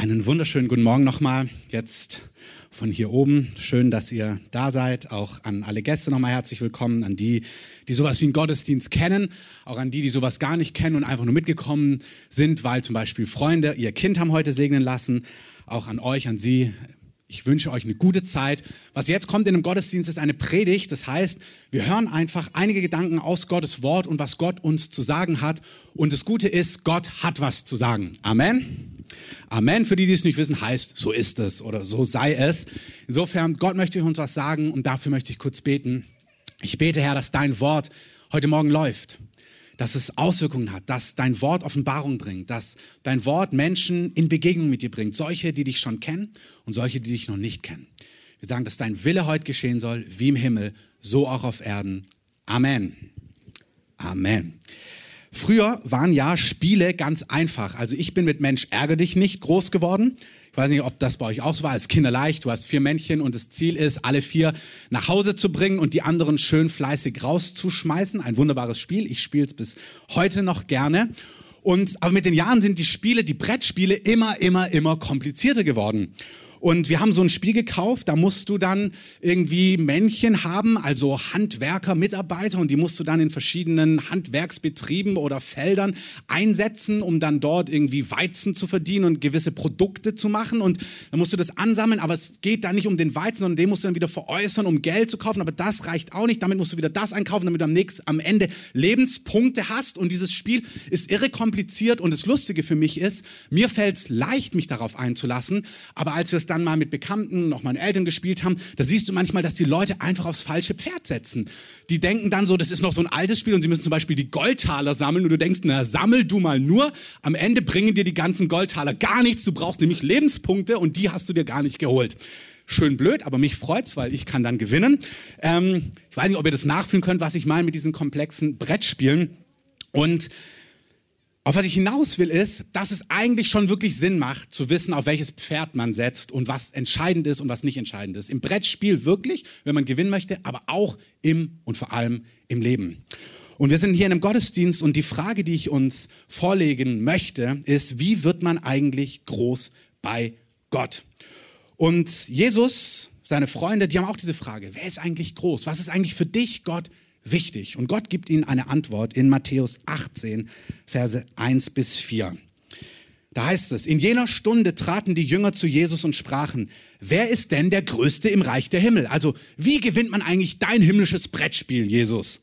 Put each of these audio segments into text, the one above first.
Einen wunderschönen guten Morgen nochmal. Jetzt von hier oben. Schön, dass ihr da seid. Auch an alle Gäste nochmal herzlich willkommen. An die, die sowas wie einen Gottesdienst kennen. Auch an die, die sowas gar nicht kennen und einfach nur mitgekommen sind, weil zum Beispiel Freunde ihr Kind haben heute segnen lassen. Auch an euch, an sie. Ich wünsche euch eine gute Zeit. Was jetzt kommt in einem Gottesdienst ist eine Predigt. Das heißt, wir hören einfach einige Gedanken aus Gottes Wort und was Gott uns zu sagen hat. Und das Gute ist, Gott hat was zu sagen. Amen. Amen. Für die, die es nicht wissen, heißt, so ist es oder so sei es. Insofern, Gott möchte uns was sagen und dafür möchte ich kurz beten. Ich bete, Herr, dass dein Wort heute Morgen läuft, dass es Auswirkungen hat, dass dein Wort Offenbarung bringt, dass dein Wort Menschen in Begegnung mit dir bringt, solche, die dich schon kennen und solche, die dich noch nicht kennen. Wir sagen, dass dein Wille heute geschehen soll, wie im Himmel, so auch auf Erden. Amen. Amen. Früher waren ja Spiele ganz einfach. Also ich bin mit Mensch ärger dich nicht groß geworden. Ich weiß nicht, ob das bei euch auch so war. Als Kinder leicht. Du hast vier Männchen und das Ziel ist, alle vier nach Hause zu bringen und die anderen schön fleißig rauszuschmeißen. Ein wunderbares Spiel. Ich spiele es bis heute noch gerne. Und, aber mit den Jahren sind die Spiele, die Brettspiele immer, immer, immer komplizierter geworden. Und wir haben so ein Spiel gekauft, da musst du dann irgendwie Männchen haben, also Handwerker, Mitarbeiter, und die musst du dann in verschiedenen Handwerksbetrieben oder Feldern einsetzen, um dann dort irgendwie Weizen zu verdienen und gewisse Produkte zu machen. Und dann musst du das ansammeln, aber es geht da nicht um den Weizen, sondern den musst du dann wieder veräußern, um Geld zu kaufen. Aber das reicht auch nicht. Damit musst du wieder das einkaufen, damit du am, nächsten, am Ende Lebenspunkte hast. Und dieses Spiel ist irre kompliziert. Und das Lustige für mich ist, mir fällt es leicht, mich darauf einzulassen. Aber als wir es dann mal mit Bekannten, noch meinen Eltern gespielt haben, da siehst du manchmal, dass die Leute einfach aufs falsche Pferd setzen. Die denken dann so, das ist noch so ein altes Spiel und sie müssen zum Beispiel die Goldtaler sammeln und du denkst, na, sammel du mal nur. Am Ende bringen dir die ganzen Goldtaler gar nichts. Du brauchst nämlich Lebenspunkte und die hast du dir gar nicht geholt schön blöd, aber mich freut's, weil ich kann dann gewinnen. Ähm, ich weiß nicht, ob ihr das nachfühlen könnt, was ich meine mit diesen komplexen Brettspielen. Und auf was ich hinaus will, ist, dass es eigentlich schon wirklich Sinn macht, zu wissen, auf welches Pferd man setzt und was entscheidend ist und was nicht entscheidend ist. Im Brettspiel wirklich, wenn man gewinnen möchte, aber auch im und vor allem im Leben. Und wir sind hier in einem Gottesdienst und die Frage, die ich uns vorlegen möchte, ist, wie wird man eigentlich groß bei Gott? Und Jesus, seine Freunde, die haben auch diese Frage, wer ist eigentlich groß? Was ist eigentlich für dich, Gott, wichtig. Und Gott gibt ihnen eine Antwort in Matthäus 18, Verse 1 bis 4. Da heißt es, in jener Stunde traten die Jünger zu Jesus und sprachen, wer ist denn der Größte im Reich der Himmel? Also, wie gewinnt man eigentlich dein himmlisches Brettspiel, Jesus?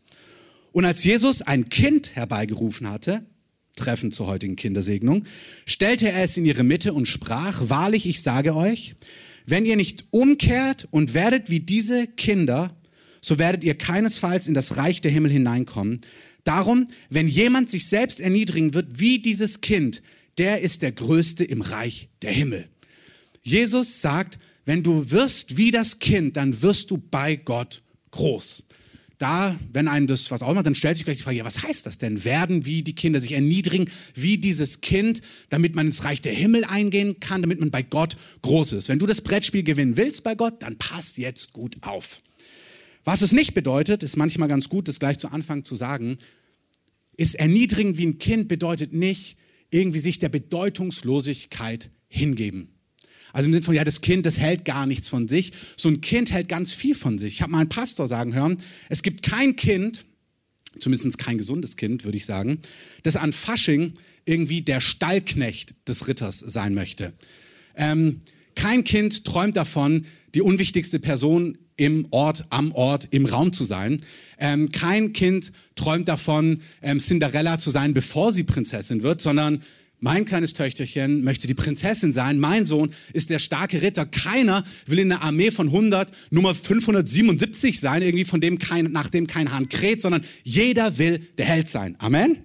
Und als Jesus ein Kind herbeigerufen hatte, treffend zur heutigen Kindersegnung, stellte er es in ihre Mitte und sprach, wahrlich, ich sage euch, wenn ihr nicht umkehrt und werdet wie diese Kinder, so werdet ihr keinesfalls in das Reich der Himmel hineinkommen. Darum, wenn jemand sich selbst erniedrigen wird wie dieses Kind, der ist der Größte im Reich der Himmel. Jesus sagt, wenn du wirst wie das Kind, dann wirst du bei Gott groß. Da, wenn einem das was auch macht, dann stellt sich gleich die Frage, ja, was heißt das denn? Werden wie die Kinder sich erniedrigen, wie dieses Kind, damit man ins Reich der Himmel eingehen kann, damit man bei Gott groß ist. Wenn du das Brettspiel gewinnen willst bei Gott, dann passt jetzt gut auf. Was es nicht bedeutet, ist manchmal ganz gut, das gleich zu Anfang zu sagen, ist erniedrigen wie ein Kind bedeutet nicht irgendwie sich der Bedeutungslosigkeit hingeben. Also im Sinne von, ja, das Kind, das hält gar nichts von sich. So ein Kind hält ganz viel von sich. Ich habe mal einen Pastor sagen hören, es gibt kein Kind, zumindest kein gesundes Kind, würde ich sagen, das an Fasching irgendwie der Stallknecht des Ritters sein möchte. Ähm, kein Kind träumt davon, die unwichtigste Person im Ort, am Ort, im Raum zu sein. Ähm, kein Kind träumt davon, ähm, Cinderella zu sein, bevor sie Prinzessin wird, sondern mein kleines Töchterchen möchte die Prinzessin sein. Mein Sohn ist der starke Ritter. Keiner will in einer Armee von 100 Nummer 577 sein, irgendwie von dem kein, nach dem kein Hahn kräht, sondern jeder will der Held sein. Amen.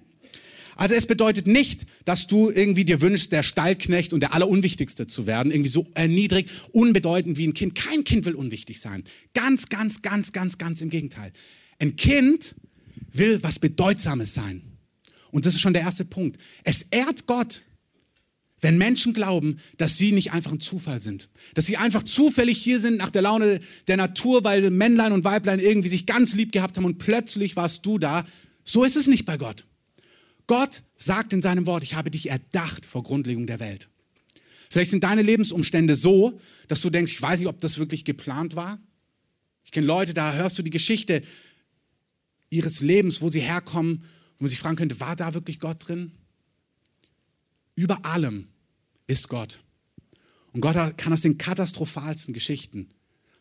Also es bedeutet nicht, dass du irgendwie dir wünschst, der Stallknecht und der Allerunwichtigste zu werden, irgendwie so erniedrigt, unbedeutend wie ein Kind. Kein Kind will unwichtig sein. Ganz, ganz, ganz, ganz, ganz im Gegenteil. Ein Kind will was Bedeutsames sein. Und das ist schon der erste Punkt. Es ehrt Gott, wenn Menschen glauben, dass sie nicht einfach ein Zufall sind, dass sie einfach zufällig hier sind nach der Laune der Natur, weil Männlein und Weiblein irgendwie sich ganz lieb gehabt haben und plötzlich warst du da. So ist es nicht bei Gott. Gott sagt in seinem Wort, ich habe dich erdacht vor Grundlegung der Welt. Vielleicht sind deine Lebensumstände so, dass du denkst, ich weiß nicht, ob das wirklich geplant war. Ich kenne Leute, da hörst du die Geschichte ihres Lebens, wo sie herkommen, wo man sich fragen könnte, war da wirklich Gott drin? Über allem ist Gott. Und Gott kann aus den katastrophalsten Geschichten,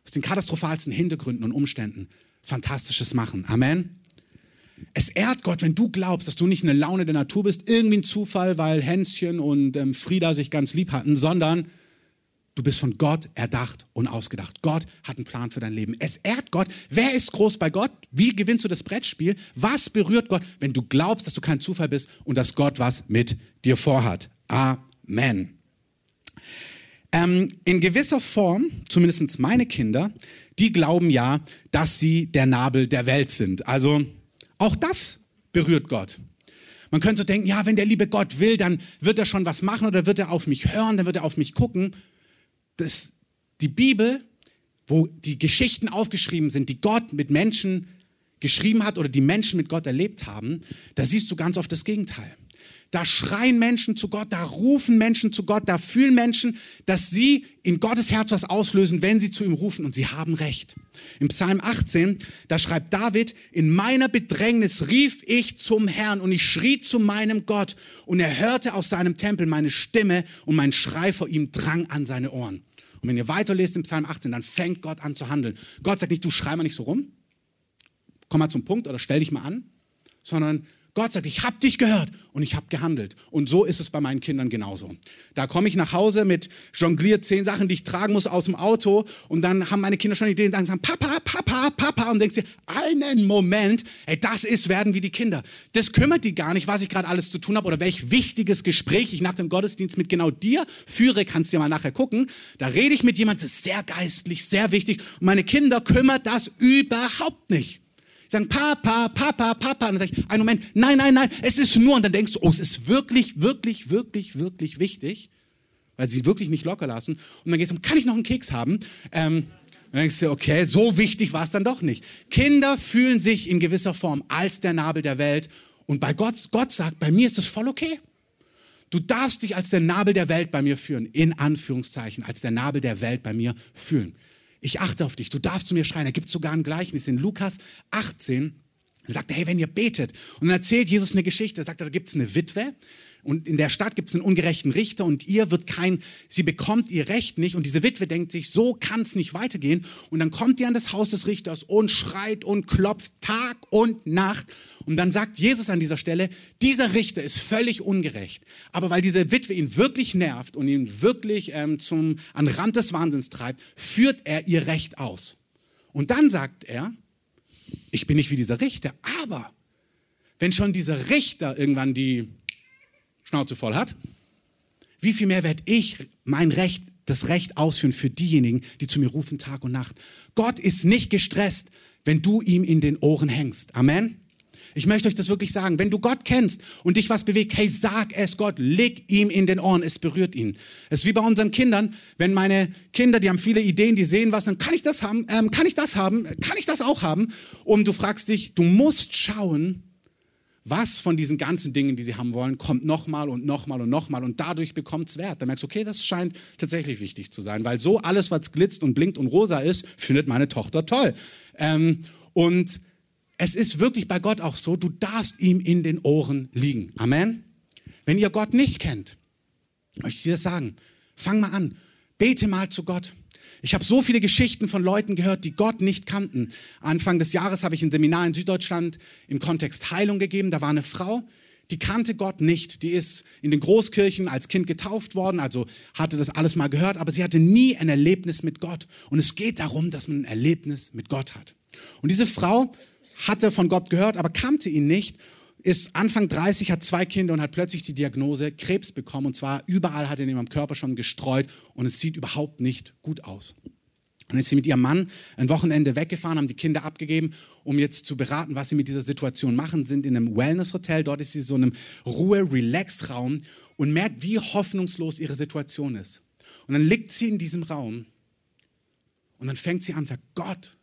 aus den katastrophalsten Hintergründen und Umständen Fantastisches machen. Amen. Es ehrt Gott, wenn du glaubst, dass du nicht eine Laune der Natur bist, irgendwie ein Zufall, weil Hänschen und ähm, Frieda sich ganz lieb hatten, sondern du bist von Gott erdacht und ausgedacht. Gott hat einen Plan für dein Leben. Es ehrt Gott. Wer ist groß bei Gott? Wie gewinnst du das Brettspiel? Was berührt Gott, wenn du glaubst, dass du kein Zufall bist und dass Gott was mit dir vorhat? Amen. Ähm, in gewisser Form, zumindest meine Kinder, die glauben ja, dass sie der Nabel der Welt sind. Also auch das berührt Gott. Man könnte so denken, ja, wenn der liebe Gott will, dann wird er schon was machen oder wird er auf mich hören, dann wird er auf mich gucken. Das, die Bibel, wo die Geschichten aufgeschrieben sind, die Gott mit Menschen geschrieben hat oder die Menschen mit Gott erlebt haben, da siehst du ganz oft das Gegenteil. Da schreien Menschen zu Gott, da rufen Menschen zu Gott, da fühlen Menschen, dass sie in Gottes Herz was auslösen, wenn sie zu ihm rufen und sie haben recht. Im Psalm 18, da schreibt David, in meiner Bedrängnis rief ich zum Herrn und ich schrie zu meinem Gott und er hörte aus seinem Tempel meine Stimme und mein Schrei vor ihm drang an seine Ohren. Und wenn ihr weiterlest im Psalm 18, dann fängt Gott an zu handeln. Gott sagt nicht, du schrei mal nicht so rum, komm mal zum Punkt oder stell dich mal an, sondern Gott sagt, ich habe dich gehört und ich habe gehandelt. Und so ist es bei meinen Kindern genauso. Da komme ich nach Hause mit jongliert zehn Sachen, die ich tragen muss aus dem Auto und dann haben meine Kinder schon Ideen, dann sagen Papa, Papa, Papa und denkst dir, einen Moment, ey, das ist werden wie die Kinder. Das kümmert die gar nicht, was ich gerade alles zu tun habe oder welch wichtiges Gespräch ich nach dem Gottesdienst mit genau dir führe, kannst du dir mal nachher gucken. Da rede ich mit jemandem, das ist sehr geistlich, sehr wichtig und meine Kinder kümmert das überhaupt nicht sagen Papa, Papa, Papa. Und dann sage ich, einen Moment, nein, nein, nein, es ist nur. Und dann denkst du, oh, es ist wirklich, wirklich, wirklich, wirklich wichtig, weil sie wirklich nicht locker lassen. Und dann gehst du, kann ich noch einen Keks haben? Ähm, dann denkst du, okay, so wichtig war es dann doch nicht. Kinder fühlen sich in gewisser Form als der Nabel der Welt. Und bei Gott, Gott sagt, bei mir ist es voll okay. Du darfst dich als der Nabel der Welt bei mir führen, in Anführungszeichen, als der Nabel der Welt bei mir fühlen ich achte auf dich, du darfst zu mir schreien. Er gibt sogar ein Gleichnis in Lukas 18. Er sagt, hey, wenn ihr betet, und dann erzählt Jesus eine Geschichte, er sagt, da gibt es eine Witwe, und in der Stadt gibt es einen ungerechten Richter und ihr wird kein, sie bekommt ihr Recht nicht. Und diese Witwe denkt sich, so kann es nicht weitergehen. Und dann kommt ihr an das Haus des Richters und schreit und klopft Tag und Nacht. Und dann sagt Jesus an dieser Stelle, dieser Richter ist völlig ungerecht, aber weil diese Witwe ihn wirklich nervt und ihn wirklich ähm, zum, an Rand des Wahnsinns treibt, führt er ihr Recht aus. Und dann sagt er, ich bin nicht wie dieser Richter, aber wenn schon dieser Richter irgendwann die Schnauze voll hat, wie viel mehr werde ich mein Recht, das Recht ausführen für diejenigen, die zu mir rufen Tag und Nacht. Gott ist nicht gestresst, wenn du ihm in den Ohren hängst. Amen. Ich möchte euch das wirklich sagen. Wenn du Gott kennst und dich was bewegt, hey, sag es Gott, leg ihm in den Ohren, es berührt ihn. Es ist wie bei unseren Kindern, wenn meine Kinder, die haben viele Ideen, die sehen was, dann kann ich das haben, ähm, kann ich das haben, kann ich das auch haben? Und du fragst dich, du musst schauen, was von diesen ganzen Dingen, die sie haben wollen, kommt nochmal und nochmal und nochmal und dadurch bekommt es Wert. Dann merkst du, okay, das scheint tatsächlich wichtig zu sein, weil so alles, was glitzt und blinkt und rosa ist, findet meine Tochter toll. Ähm, und es ist wirklich bei Gott auch so, du darfst ihm in den Ohren liegen. Amen. Wenn ihr Gott nicht kennt, möchte ich dir das sagen, fang mal an, bete mal zu Gott. Ich habe so viele Geschichten von Leuten gehört, die Gott nicht kannten. Anfang des Jahres habe ich ein Seminar in Süddeutschland im Kontext Heilung gegeben. Da war eine Frau, die kannte Gott nicht. Die ist in den Großkirchen als Kind getauft worden, also hatte das alles mal gehört, aber sie hatte nie ein Erlebnis mit Gott. Und es geht darum, dass man ein Erlebnis mit Gott hat. Und diese Frau hatte von Gott gehört, aber kannte ihn nicht ist Anfang 30, hat zwei Kinder und hat plötzlich die Diagnose Krebs bekommen. Und zwar überall hat er ihn am Körper schon gestreut und es sieht überhaupt nicht gut aus. Und ist sie mit ihrem Mann ein Wochenende weggefahren, haben die Kinder abgegeben, um jetzt zu beraten, was sie mit dieser Situation machen, sind in einem Wellness-Hotel. Dort ist sie so in einem Ruhe-Relax-Raum und merkt, wie hoffnungslos ihre Situation ist. Und dann liegt sie in diesem Raum und dann fängt sie an und sagt, Gott,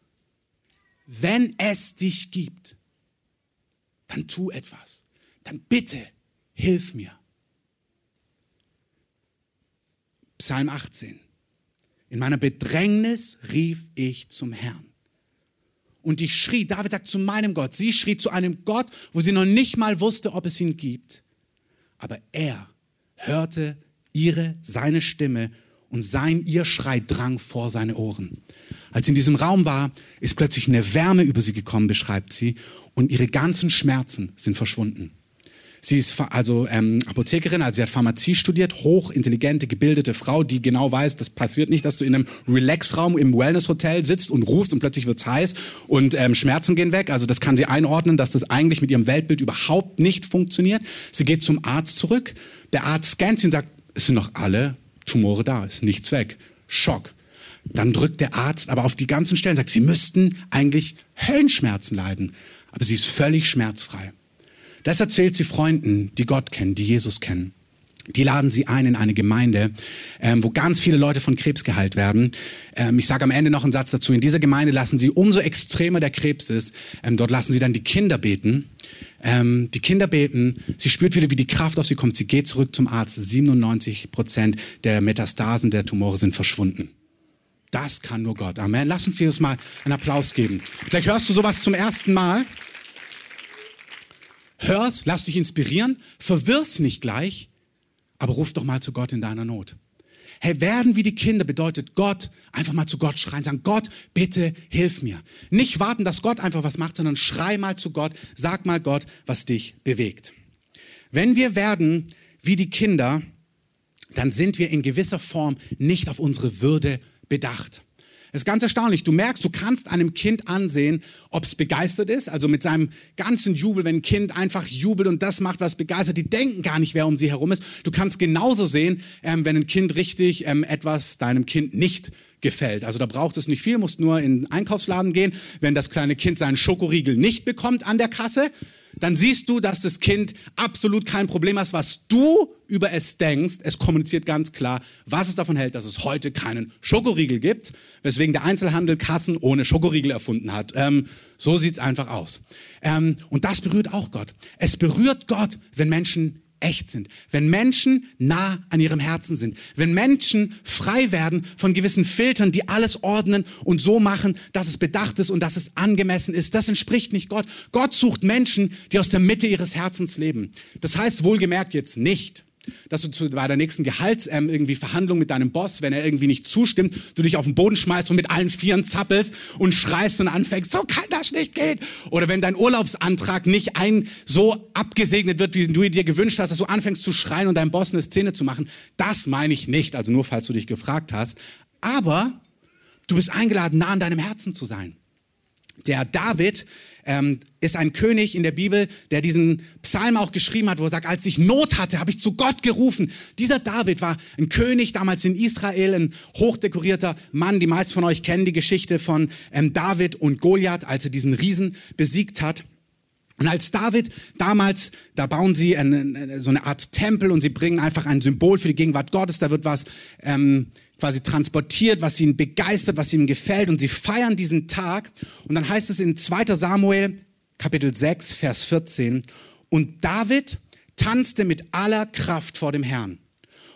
wenn es dich gibt, dann tu etwas. Dann bitte hilf mir. Psalm 18. In meiner Bedrängnis rief ich zum Herrn. Und ich schrie, David sagt zu meinem Gott, sie schrie zu einem Gott, wo sie noch nicht mal wusste, ob es ihn gibt. Aber er hörte ihre, seine Stimme und sein ihr Schrei drang vor seine Ohren. Als sie in diesem Raum war, ist plötzlich eine Wärme über sie gekommen, beschreibt sie, und ihre ganzen Schmerzen sind verschwunden. Sie ist also ähm, Apothekerin, also sie hat Pharmazie studiert, hochintelligente, gebildete Frau, die genau weiß, das passiert nicht, dass du in einem Relax-Raum im Wellness-Hotel sitzt und rufst und plötzlich wird's heiß und ähm, Schmerzen gehen weg. Also das kann sie einordnen, dass das eigentlich mit ihrem Weltbild überhaupt nicht funktioniert. Sie geht zum Arzt zurück. Der Arzt scannt sie und sagt, es sind noch alle Tumore da, ist nichts weg. Schock. Dann drückt der Arzt aber auf die ganzen Stellen, sagt, sie müssten eigentlich Höllenschmerzen leiden. Aber sie ist völlig schmerzfrei. Das erzählt sie Freunden, die Gott kennen, die Jesus kennen. Die laden sie ein in eine Gemeinde, ähm, wo ganz viele Leute von Krebs geheilt werden. Ähm, ich sage am Ende noch einen Satz dazu. In dieser Gemeinde lassen sie, umso extremer der Krebs ist, ähm, dort lassen sie dann die Kinder beten. Ähm, die Kinder beten, sie spürt wieder, wie die Kraft auf sie kommt. Sie geht zurück zum Arzt. 97 Prozent der Metastasen der Tumore sind verschwunden. Das kann nur Gott. Amen. Lass uns Jesus mal einen Applaus geben. Vielleicht hörst du sowas zum ersten Mal. Hör's, lass dich inspirieren, verwirr's nicht gleich, aber ruf doch mal zu Gott in deiner Not. Hey, werden wie die Kinder bedeutet Gott, einfach mal zu Gott schreien, sagen, Gott, bitte hilf mir. Nicht warten, dass Gott einfach was macht, sondern schrei mal zu Gott, sag mal Gott, was dich bewegt. Wenn wir werden wie die Kinder, dann sind wir in gewisser Form nicht auf unsere Würde bedacht. Es ist ganz erstaunlich. Du merkst, du kannst einem Kind ansehen, ob es begeistert ist. Also mit seinem ganzen Jubel, wenn ein Kind einfach jubelt und das macht, was begeistert, die denken gar nicht, wer um sie herum ist. Du kannst genauso sehen, ähm, wenn ein Kind richtig ähm, etwas deinem Kind nicht gefällt. Also da braucht es nicht viel, musst nur in den Einkaufsladen gehen. Wenn das kleine Kind seinen Schokoriegel nicht bekommt an der Kasse, dann siehst du, dass das Kind absolut kein Problem hat, was du über es denkst. Es kommuniziert ganz klar, was es davon hält, dass es heute keinen Schokoriegel gibt, weswegen der Einzelhandel Kassen ohne Schokoriegel erfunden hat. Ähm, so sieht's einfach aus. Ähm, und das berührt auch Gott. Es berührt Gott, wenn Menschen echt sind, wenn Menschen nah an ihrem Herzen sind, wenn Menschen frei werden von gewissen Filtern, die alles ordnen und so machen, dass es bedacht ist und dass es angemessen ist. Das entspricht nicht Gott. Gott sucht Menschen, die aus der Mitte ihres Herzens leben. Das heißt wohlgemerkt jetzt nicht, dass du zu, bei der nächsten Gehalts ähm, irgendwie Verhandlung mit deinem Boss, wenn er irgendwie nicht zustimmt, du dich auf den Boden schmeißt und mit allen Vieren zappelst und schreist und anfängst, so kann das nicht gehen. Oder wenn dein Urlaubsantrag nicht ein so abgesegnet wird, wie du dir gewünscht hast, dass du anfängst zu schreien und deinem Boss eine Szene zu machen. Das meine ich nicht, also nur falls du dich gefragt hast. Aber du bist eingeladen, nah an deinem Herzen zu sein. Der David ähm, ist ein König in der Bibel, der diesen Psalm auch geschrieben hat, wo er sagt, als ich Not hatte, habe ich zu Gott gerufen. Dieser David war ein König damals in Israel, ein hochdekorierter Mann. Die meisten von euch kennen die Geschichte von ähm, David und Goliath, als er diesen Riesen besiegt hat. Und als David damals, da bauen sie eine, so eine Art Tempel und sie bringen einfach ein Symbol für die Gegenwart Gottes. Da wird was ähm, quasi transportiert, was ihnen begeistert, was ihnen gefällt. Und sie feiern diesen Tag. Und dann heißt es in 2 Samuel, Kapitel 6, Vers 14, und David tanzte mit aller Kraft vor dem Herrn.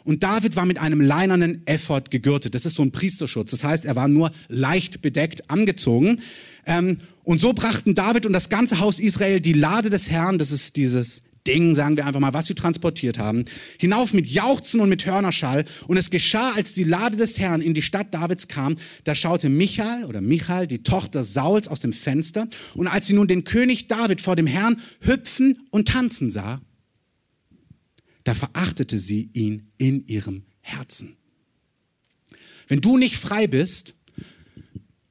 Und David war mit einem leinernen Effort gegürtet. Das ist so ein Priesterschutz. Das heißt, er war nur leicht bedeckt angezogen. Ähm, und so brachten David und das ganze Haus Israel die Lade des Herrn, das ist dieses Ding, sagen wir einfach mal, was sie transportiert haben, hinauf mit Jauchzen und mit Hörnerschall. Und es geschah, als die Lade des Herrn in die Stadt Davids kam, da schaute Michael oder Michael, die Tochter Sauls, aus dem Fenster. Und als sie nun den König David vor dem Herrn hüpfen und tanzen sah, da verachtete sie ihn in ihrem Herzen. Wenn du nicht frei bist,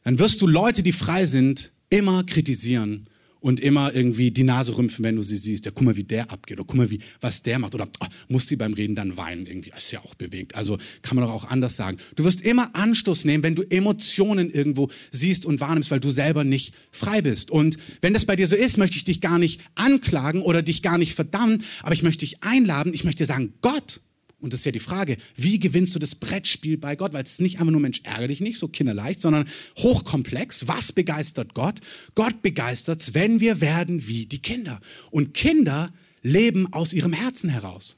dann wirst du Leute, die frei sind, immer kritisieren und immer irgendwie die Nase rümpfen, wenn du sie siehst. Ja, guck mal, wie der abgeht oder guck mal, wie, was der macht oder oh, muss sie beim Reden dann weinen irgendwie. Das ist ja auch bewegt. Also kann man doch auch anders sagen. Du wirst immer Anstoß nehmen, wenn du Emotionen irgendwo siehst und wahrnimmst, weil du selber nicht frei bist. Und wenn das bei dir so ist, möchte ich dich gar nicht anklagen oder dich gar nicht verdammen, aber ich möchte dich einladen. Ich möchte dir sagen, Gott und das ist ja die Frage, wie gewinnst du das Brettspiel bei Gott? Weil es ist nicht einfach nur Mensch, ärgere dich nicht, so kinderleicht, sondern hochkomplex. Was begeistert Gott? Gott begeistert's, wenn wir werden wie die Kinder. Und Kinder leben aus ihrem Herzen heraus.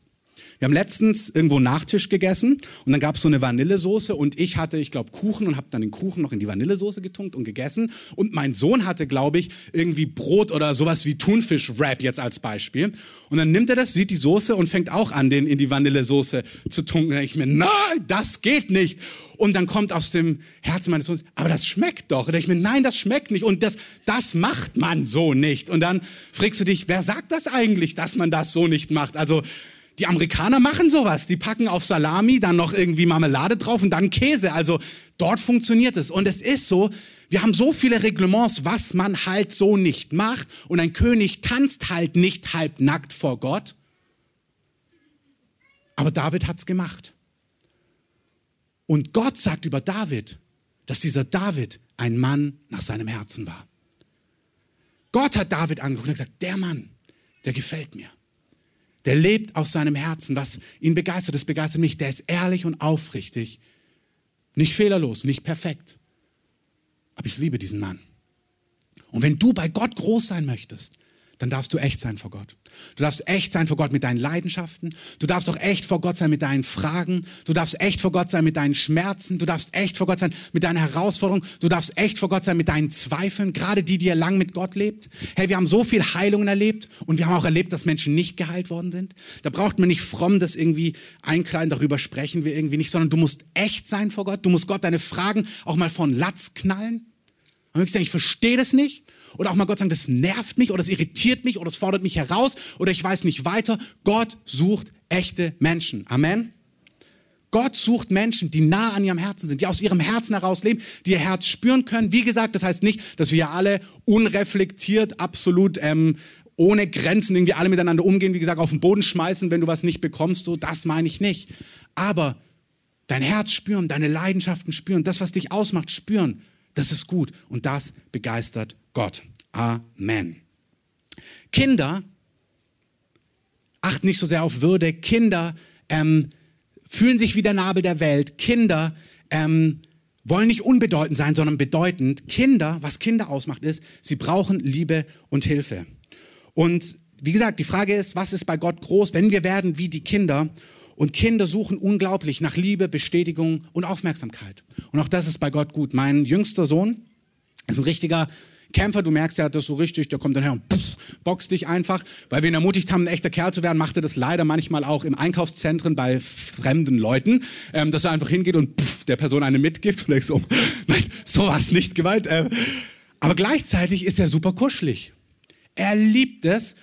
Wir haben letztens irgendwo Nachtisch gegessen und dann gab es so eine Vanillesoße und ich hatte, ich glaube, Kuchen und habe dann den Kuchen noch in die Vanillesoße getunkt und gegessen. Und mein Sohn hatte, glaube ich, irgendwie Brot oder sowas wie Thunfisch-Wrap jetzt als Beispiel. Und dann nimmt er das, sieht die Soße und fängt auch an, den in die Vanillesoße zu tunken. Und ich mir, nein, das geht nicht. Und dann kommt aus dem Herzen meines Sohnes, aber das schmeckt doch. Und ich mir, nein, das schmeckt nicht. Und das, das macht man so nicht. Und dann fragst du dich, wer sagt das eigentlich, dass man das so nicht macht? Also, die Amerikaner machen sowas. Die packen auf Salami dann noch irgendwie Marmelade drauf und dann Käse. Also dort funktioniert es. Und es ist so, wir haben so viele Reglements, was man halt so nicht macht. Und ein König tanzt halt nicht halbnackt vor Gott. Aber David hat's gemacht. Und Gott sagt über David, dass dieser David ein Mann nach seinem Herzen war. Gott hat David angeguckt und gesagt, der Mann, der gefällt mir. Der lebt aus seinem Herzen, was ihn begeistert, das begeistert mich. Der ist ehrlich und aufrichtig. Nicht fehlerlos, nicht perfekt. Aber ich liebe diesen Mann. Und wenn du bei Gott groß sein möchtest, dann darfst du echt sein vor Gott. Du darfst echt sein vor Gott mit deinen Leidenschaften. Du darfst auch echt vor Gott sein mit deinen Fragen. Du darfst echt vor Gott sein mit deinen Schmerzen. Du darfst echt vor Gott sein mit deinen Herausforderungen. Du darfst echt vor Gott sein mit deinen Zweifeln, gerade die, die ihr lang mit Gott lebt. Hey, wir haben so viel Heilungen erlebt und wir haben auch erlebt, dass Menschen nicht geheilt worden sind. Da braucht man nicht fromm das irgendwie einkleiden, darüber sprechen wir irgendwie nicht, sondern du musst echt sein vor Gott. Du musst Gott deine Fragen auch mal von Latz knallen. Und ich sagen, ich verstehe das nicht. Oder auch mal Gott sagen, das nervt mich oder das irritiert mich oder es fordert mich heraus oder ich weiß nicht weiter. Gott sucht echte Menschen. Amen. Gott sucht Menschen, die nah an ihrem Herzen sind, die aus ihrem Herzen heraus leben, die ihr Herz spüren können. Wie gesagt, das heißt nicht, dass wir alle unreflektiert, absolut ähm, ohne Grenzen irgendwie alle miteinander umgehen, wie gesagt, auf den Boden schmeißen, wenn du was nicht bekommst. So, das meine ich nicht. Aber dein Herz spüren, deine Leidenschaften spüren, das, was dich ausmacht, spüren, das ist gut und das begeistert Gott. Amen. Kinder achten nicht so sehr auf Würde. Kinder ähm, fühlen sich wie der Nabel der Welt. Kinder ähm, wollen nicht unbedeutend sein, sondern bedeutend. Kinder, was Kinder ausmacht, ist, sie brauchen Liebe und Hilfe. Und wie gesagt, die Frage ist, was ist bei Gott groß, wenn wir werden wie die Kinder? Und Kinder suchen unglaublich nach Liebe, Bestätigung und Aufmerksamkeit. Und auch das ist bei Gott gut. Mein jüngster Sohn ist ein richtiger Kämpfer, du merkst, der hat das so richtig, der kommt dann her und pff, boxt dich einfach. Weil wir ihn ermutigt haben, ein echter Kerl zu werden, macht er das leider manchmal auch im Einkaufszentren bei fremden Leuten, ähm, dass er einfach hingeht und pff, der Person eine mitgibt und denkst so, nein, sowas nicht Gewalt. Äh. Aber gleichzeitig ist er super kuschelig. Er liebt es,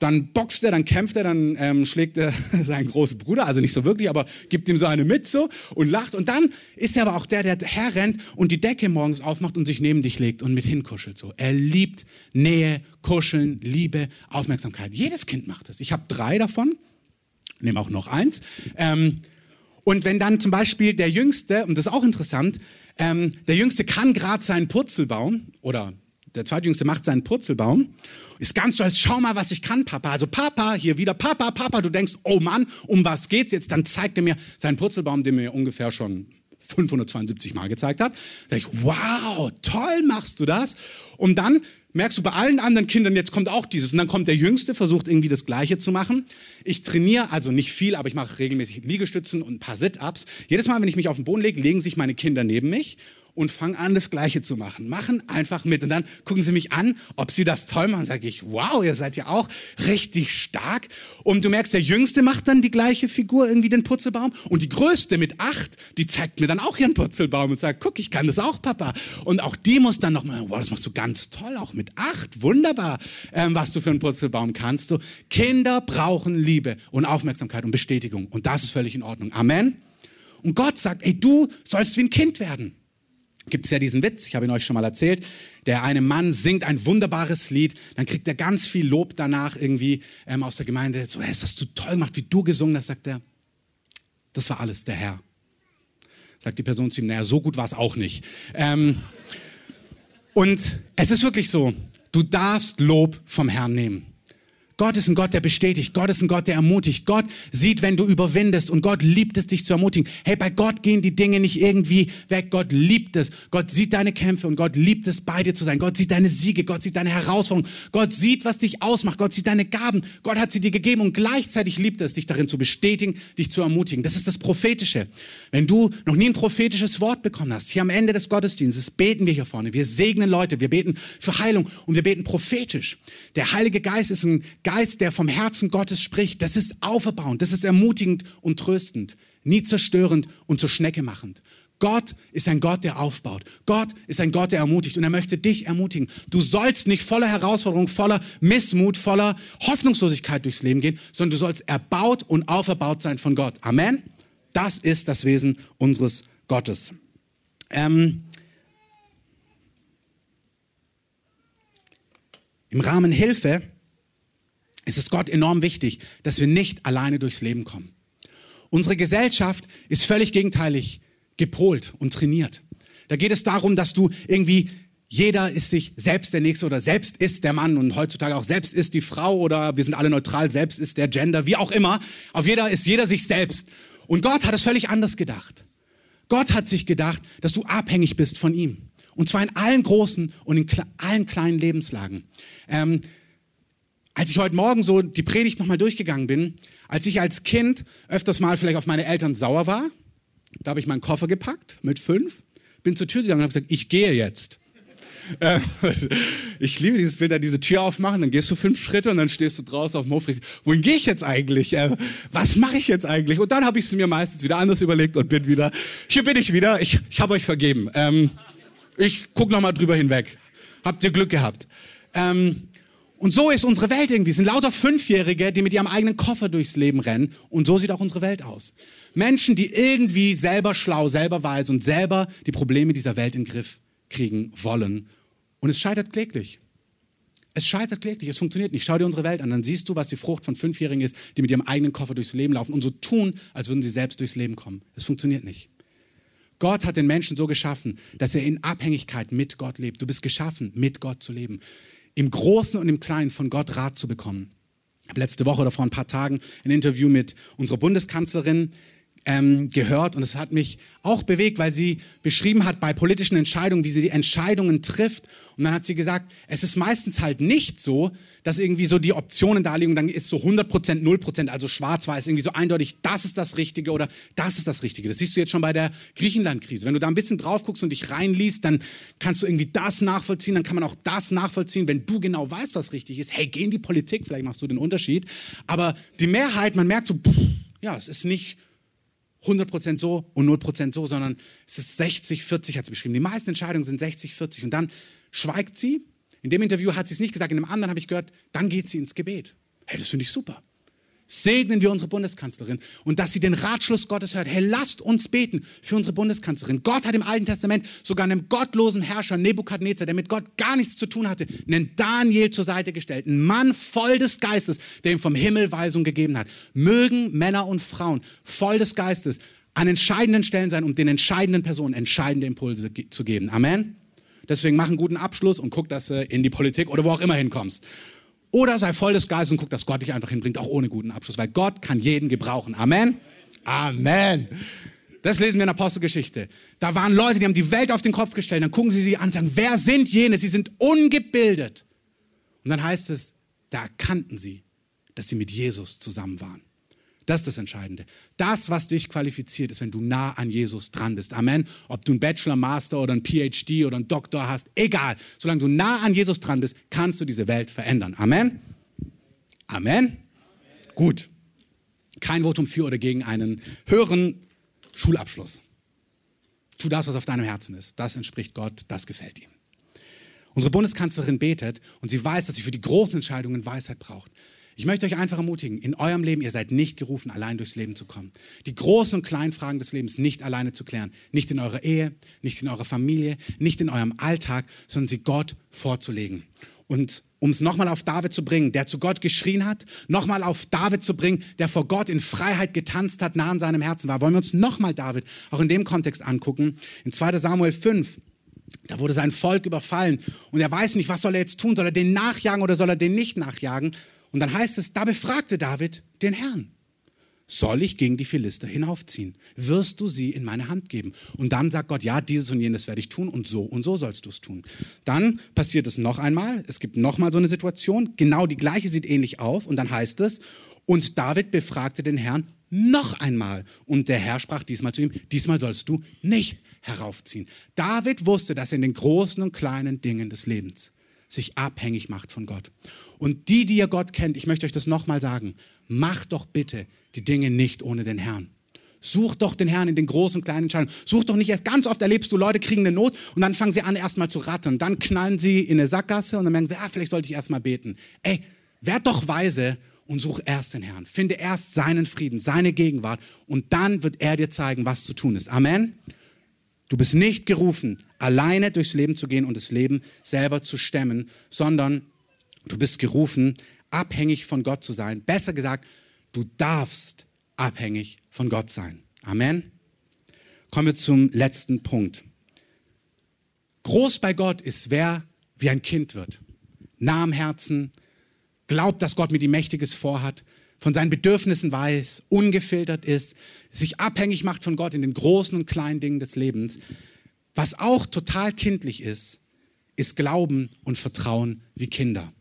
dann boxt er, dann kämpft er, dann ähm, schlägt er seinen großen Bruder, also nicht so wirklich, aber gibt ihm so eine mit so und lacht. Und dann ist er aber auch der, der herrennt und die Decke morgens aufmacht und sich neben dich legt und mit hinkuschelt so. Er liebt Nähe, Kuscheln, Liebe, Aufmerksamkeit. Jedes Kind macht es. Ich habe drei davon, nehme auch noch eins. Ähm, und wenn dann zum Beispiel der Jüngste, und das ist auch interessant, ähm, der Jüngste kann gerade seinen Purzelbaum oder der zweitjüngste macht seinen Purzelbaum, ist ganz stolz, schau mal, was ich kann, Papa. Also Papa, hier wieder Papa, Papa. Du denkst, oh Mann, um was geht's jetzt? Dann zeigt er mir seinen Purzelbaum, den mir ungefähr schon 572 Mal gezeigt hat. Da ich, wow, toll machst du das. Und dann merkst du bei allen anderen Kindern, jetzt kommt auch dieses. Und dann kommt der Jüngste, versucht irgendwie das Gleiche zu machen. Ich trainiere, also nicht viel, aber ich mache regelmäßig Liegestützen und ein paar Sit-Ups. Jedes Mal, wenn ich mich auf den Boden lege, legen sich meine Kinder neben mich und fangen an, das Gleiche zu machen. Machen einfach mit. Und dann gucken sie mich an, ob sie das toll machen. Sage ich, wow, ihr seid ja auch richtig stark. Und du merkst, der Jüngste macht dann die gleiche Figur, irgendwie den Purzelbaum. Und die Größte mit acht, die zeigt mir dann auch ihren Purzelbaum und sagt, guck, ich kann das auch, Papa. Und auch die muss dann nochmal, wow, das machst du ganz toll, auch mit acht. Wunderbar, ähm, was du für einen Purzelbaum kannst. So, Kinder brauchen Liebe und Aufmerksamkeit und Bestätigung. Und das ist völlig in Ordnung. Amen. Und Gott sagt, ey, du sollst wie ein Kind werden gibt es ja diesen Witz, ich habe ihn euch schon mal erzählt, der eine Mann singt ein wunderbares Lied, dann kriegt er ganz viel Lob danach irgendwie ähm, aus der Gemeinde, so, hey, das hast du toll gemacht, wie du gesungen hast, sagt er, das war alles, der Herr. Sagt die Person zu ihm, naja, so gut war es auch nicht. Ähm, und es ist wirklich so, du darfst Lob vom Herrn nehmen. Gott ist ein Gott, der bestätigt. Gott ist ein Gott, der ermutigt. Gott sieht, wenn du überwindest und Gott liebt es, dich zu ermutigen. Hey, bei Gott gehen die Dinge nicht irgendwie weg. Gott liebt es. Gott sieht deine Kämpfe und Gott liebt es, bei dir zu sein. Gott sieht deine Siege. Gott sieht deine Herausforderungen. Gott sieht, was dich ausmacht. Gott sieht deine Gaben. Gott hat sie dir gegeben und gleichzeitig liebt es, dich darin zu bestätigen, dich zu ermutigen. Das ist das Prophetische. Wenn du noch nie ein prophetisches Wort bekommen hast, hier am Ende des Gottesdienstes beten wir hier vorne. Wir segnen Leute. Wir beten für Heilung und wir beten prophetisch. Der Heilige Geist ist ein Geist, der vom Herzen Gottes spricht. Das ist auferbauend. Das ist ermutigend und tröstend. Nie zerstörend und zur Schnecke machend. Gott ist ein Gott, der aufbaut. Gott ist ein Gott, der ermutigt und er möchte dich ermutigen. Du sollst nicht voller Herausforderung, voller Missmut, voller Hoffnungslosigkeit durchs Leben gehen, sondern du sollst erbaut und auferbaut sein von Gott. Amen. Das ist das Wesen unseres Gottes. Ähm, Im Rahmen Hilfe ist es Gott enorm wichtig, dass wir nicht alleine durchs Leben kommen. Unsere Gesellschaft ist völlig gegenteilig gepolt und trainiert. Da geht es darum, dass du irgendwie jeder ist sich selbst der Nächste oder selbst ist der Mann und heutzutage auch selbst ist die Frau oder wir sind alle neutral, selbst ist der Gender, wie auch immer. Auf jeder ist jeder sich selbst. Und Gott hat es völlig anders gedacht. Gott hat sich gedacht, dass du abhängig bist von ihm. Und zwar in allen großen und in allen kleinen Lebenslagen. Ähm, als ich heute Morgen so die Predigt nochmal durchgegangen bin, als ich als Kind öfters mal vielleicht auf meine Eltern sauer war, da habe ich meinen Koffer gepackt mit fünf, bin zur Tür gegangen und habe gesagt, ich gehe jetzt. Äh, ich liebe dieses Bild, da diese Tür aufmachen, dann gehst du fünf Schritte und dann stehst du draußen auf dem Hof. Wohin gehe ich jetzt eigentlich? Äh, was mache ich jetzt eigentlich? Und dann habe ich es mir meistens wieder anders überlegt und bin wieder, hier bin ich wieder, ich, ich habe euch vergeben. Ähm, ich gucke nochmal drüber hinweg. Habt ihr Glück gehabt? Ähm, und so ist unsere Welt irgendwie. Es sind lauter Fünfjährige, die mit ihrem eigenen Koffer durchs Leben rennen. Und so sieht auch unsere Welt aus. Menschen, die irgendwie selber schlau, selber weise und selber die Probleme dieser Welt in den Griff kriegen wollen. Und es scheitert kläglich. Es scheitert kläglich, es funktioniert nicht. Schau dir unsere Welt an, dann siehst du, was die Frucht von Fünfjährigen ist, die mit ihrem eigenen Koffer durchs Leben laufen und so tun, als würden sie selbst durchs Leben kommen. Es funktioniert nicht. Gott hat den Menschen so geschaffen, dass er in Abhängigkeit mit Gott lebt. Du bist geschaffen, mit Gott zu leben im Großen und im Kleinen von Gott Rat zu bekommen. Ich habe letzte Woche oder vor ein paar Tagen ein Interview mit unserer Bundeskanzlerin ähm, gehört und es hat mich auch bewegt, weil sie beschrieben hat bei politischen Entscheidungen, wie sie die Entscheidungen trifft. Und dann hat sie gesagt, es ist meistens halt nicht so, dass irgendwie so die Optionen da liegen dann ist so 100 Prozent, 0 Prozent, also schwarz-weiß, irgendwie so eindeutig, das ist das Richtige oder das ist das Richtige. Das siehst du jetzt schon bei der Griechenland-Krise. Wenn du da ein bisschen drauf guckst und dich reinliest, dann kannst du irgendwie das nachvollziehen, dann kann man auch das nachvollziehen, wenn du genau weißt, was richtig ist. Hey, geh in die Politik, vielleicht machst du den Unterschied. Aber die Mehrheit, man merkt so, pff, ja, es ist nicht 100% so und 0% so, sondern es ist 60, 40 hat sie beschrieben. Die meisten Entscheidungen sind 60, 40 und dann schweigt sie. In dem Interview hat sie es nicht gesagt, in dem anderen habe ich gehört, dann geht sie ins Gebet. Hey, das finde ich super segnen wir unsere Bundeskanzlerin und dass sie den Ratschluss Gottes hört. Hey, lasst uns beten für unsere Bundeskanzlerin. Gott hat im Alten Testament sogar einem gottlosen Herrscher Nebukadnezar, der mit Gott gar nichts zu tun hatte, einen Daniel zur Seite gestellt. Ein Mann voll des Geistes, der ihm vom Himmel Weisung gegeben hat. Mögen Männer und Frauen voll des Geistes an entscheidenden Stellen sein, um den entscheidenden Personen entscheidende Impulse zu geben. Amen. Deswegen mach einen guten Abschluss und guck, dass du in die Politik oder wo auch immer hinkommst. Oder sei voll des Geistes und guck, dass Gott dich einfach hinbringt, auch ohne guten Abschluss, weil Gott kann jeden gebrauchen. Amen. Amen. Das lesen wir in der Apostelgeschichte. Da waren Leute, die haben die Welt auf den Kopf gestellt. Dann gucken sie sie an und sagen, wer sind jene? Sie sind ungebildet. Und dann heißt es, da erkannten sie, dass sie mit Jesus zusammen waren. Das ist das Entscheidende. Das, was dich qualifiziert, ist, wenn du nah an Jesus dran bist. Amen. Ob du einen Bachelor, Master oder einen PhD oder einen Doktor hast, egal. Solange du nah an Jesus dran bist, kannst du diese Welt verändern. Amen. Amen. Amen. Gut. Kein Votum für oder gegen einen höheren Schulabschluss. Tu das, was auf deinem Herzen ist. Das entspricht Gott, das gefällt ihm. Unsere Bundeskanzlerin betet und sie weiß, dass sie für die großen Entscheidungen Weisheit braucht. Ich möchte euch einfach ermutigen, in eurem Leben, ihr seid nicht gerufen, allein durchs Leben zu kommen. Die großen und kleinen Fragen des Lebens nicht alleine zu klären. Nicht in eurer Ehe, nicht in eurer Familie, nicht in eurem Alltag, sondern sie Gott vorzulegen. Und um es nochmal auf David zu bringen, der zu Gott geschrien hat, nochmal auf David zu bringen, der vor Gott in Freiheit getanzt hat, nah an seinem Herzen war. Wollen wir uns nochmal David auch in dem Kontext angucken. In 2 Samuel 5, da wurde sein Volk überfallen und er weiß nicht, was soll er jetzt tun? Soll er den nachjagen oder soll er den nicht nachjagen? Und dann heißt es, da befragte David den Herrn. Soll ich gegen die Philister hinaufziehen? Wirst du sie in meine Hand geben? Und dann sagt Gott, ja, dieses und jenes werde ich tun und so und so sollst du es tun. Dann passiert es noch einmal. Es gibt noch mal so eine Situation. Genau die gleiche sieht ähnlich auf. Und dann heißt es, und David befragte den Herrn noch einmal. Und der Herr sprach diesmal zu ihm, diesmal sollst du nicht heraufziehen. David wusste, dass er in den großen und kleinen Dingen des Lebens sich abhängig macht von Gott. Und die, die ihr Gott kennt, ich möchte euch das nochmal sagen, macht doch bitte die Dinge nicht ohne den Herrn. Such doch den Herrn in den großen und kleinen Entscheidungen. Such doch nicht erst, ganz oft erlebst du, Leute kriegen eine Not und dann fangen sie an, erstmal zu rattern. Dann knallen sie in eine Sackgasse und dann merken sie, ah, vielleicht sollte ich erstmal beten. Ey, werd doch weise und such erst den Herrn. Finde erst seinen Frieden, seine Gegenwart und dann wird er dir zeigen, was zu tun ist. Amen. Du bist nicht gerufen, alleine durchs Leben zu gehen und das Leben selber zu stemmen, sondern du bist gerufen, abhängig von Gott zu sein. Besser gesagt, du darfst abhängig von Gott sein. Amen. Kommen wir zum letzten Punkt. Groß bei Gott ist, wer wie ein Kind wird. Nah am Herzen, glaubt, dass Gott mit ihm Mächtiges vorhat, von seinen Bedürfnissen weiß, ungefiltert ist, sich abhängig macht von Gott in den großen und kleinen Dingen des Lebens. Was auch total kindlich ist, ist Glauben und Vertrauen wie Kinder.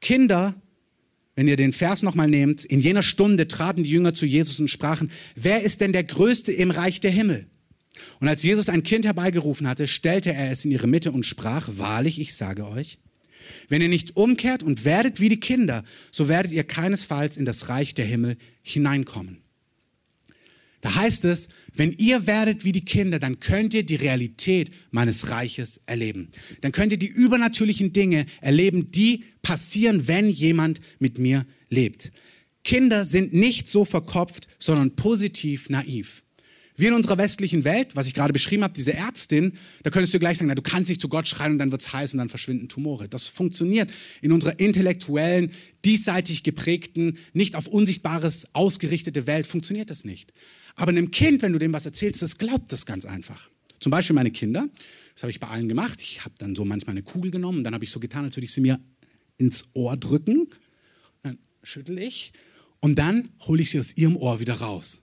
Kinder, wenn ihr den Vers nochmal nehmt, in jener Stunde traten die Jünger zu Jesus und sprachen, wer ist denn der Größte im Reich der Himmel? Und als Jesus ein Kind herbeigerufen hatte, stellte er es in ihre Mitte und sprach, wahrlich, ich sage euch, wenn ihr nicht umkehrt und werdet wie die Kinder, so werdet ihr keinesfalls in das Reich der Himmel hineinkommen. Da heißt es, wenn ihr werdet wie die Kinder, dann könnt ihr die Realität meines Reiches erleben. Dann könnt ihr die übernatürlichen Dinge erleben, die passieren, wenn jemand mit mir lebt. Kinder sind nicht so verkopft, sondern positiv naiv. Wir in unserer westlichen Welt, was ich gerade beschrieben habe, diese Ärztin, da könntest du gleich sagen, na, du kannst nicht zu Gott schreien und dann wird's heiß und dann verschwinden Tumore. Das funktioniert in unserer intellektuellen, diesseitig geprägten, nicht auf Unsichtbares ausgerichtete Welt, funktioniert das nicht. Aber einem Kind, wenn du dem was erzählst, das glaubt das ganz einfach. Zum Beispiel meine Kinder, das habe ich bei allen gemacht. Ich habe dann so manchmal eine Kugel genommen und dann habe ich so getan, als würde ich sie mir ins Ohr drücken. Dann schüttel ich und dann hole ich sie aus ihrem Ohr wieder raus.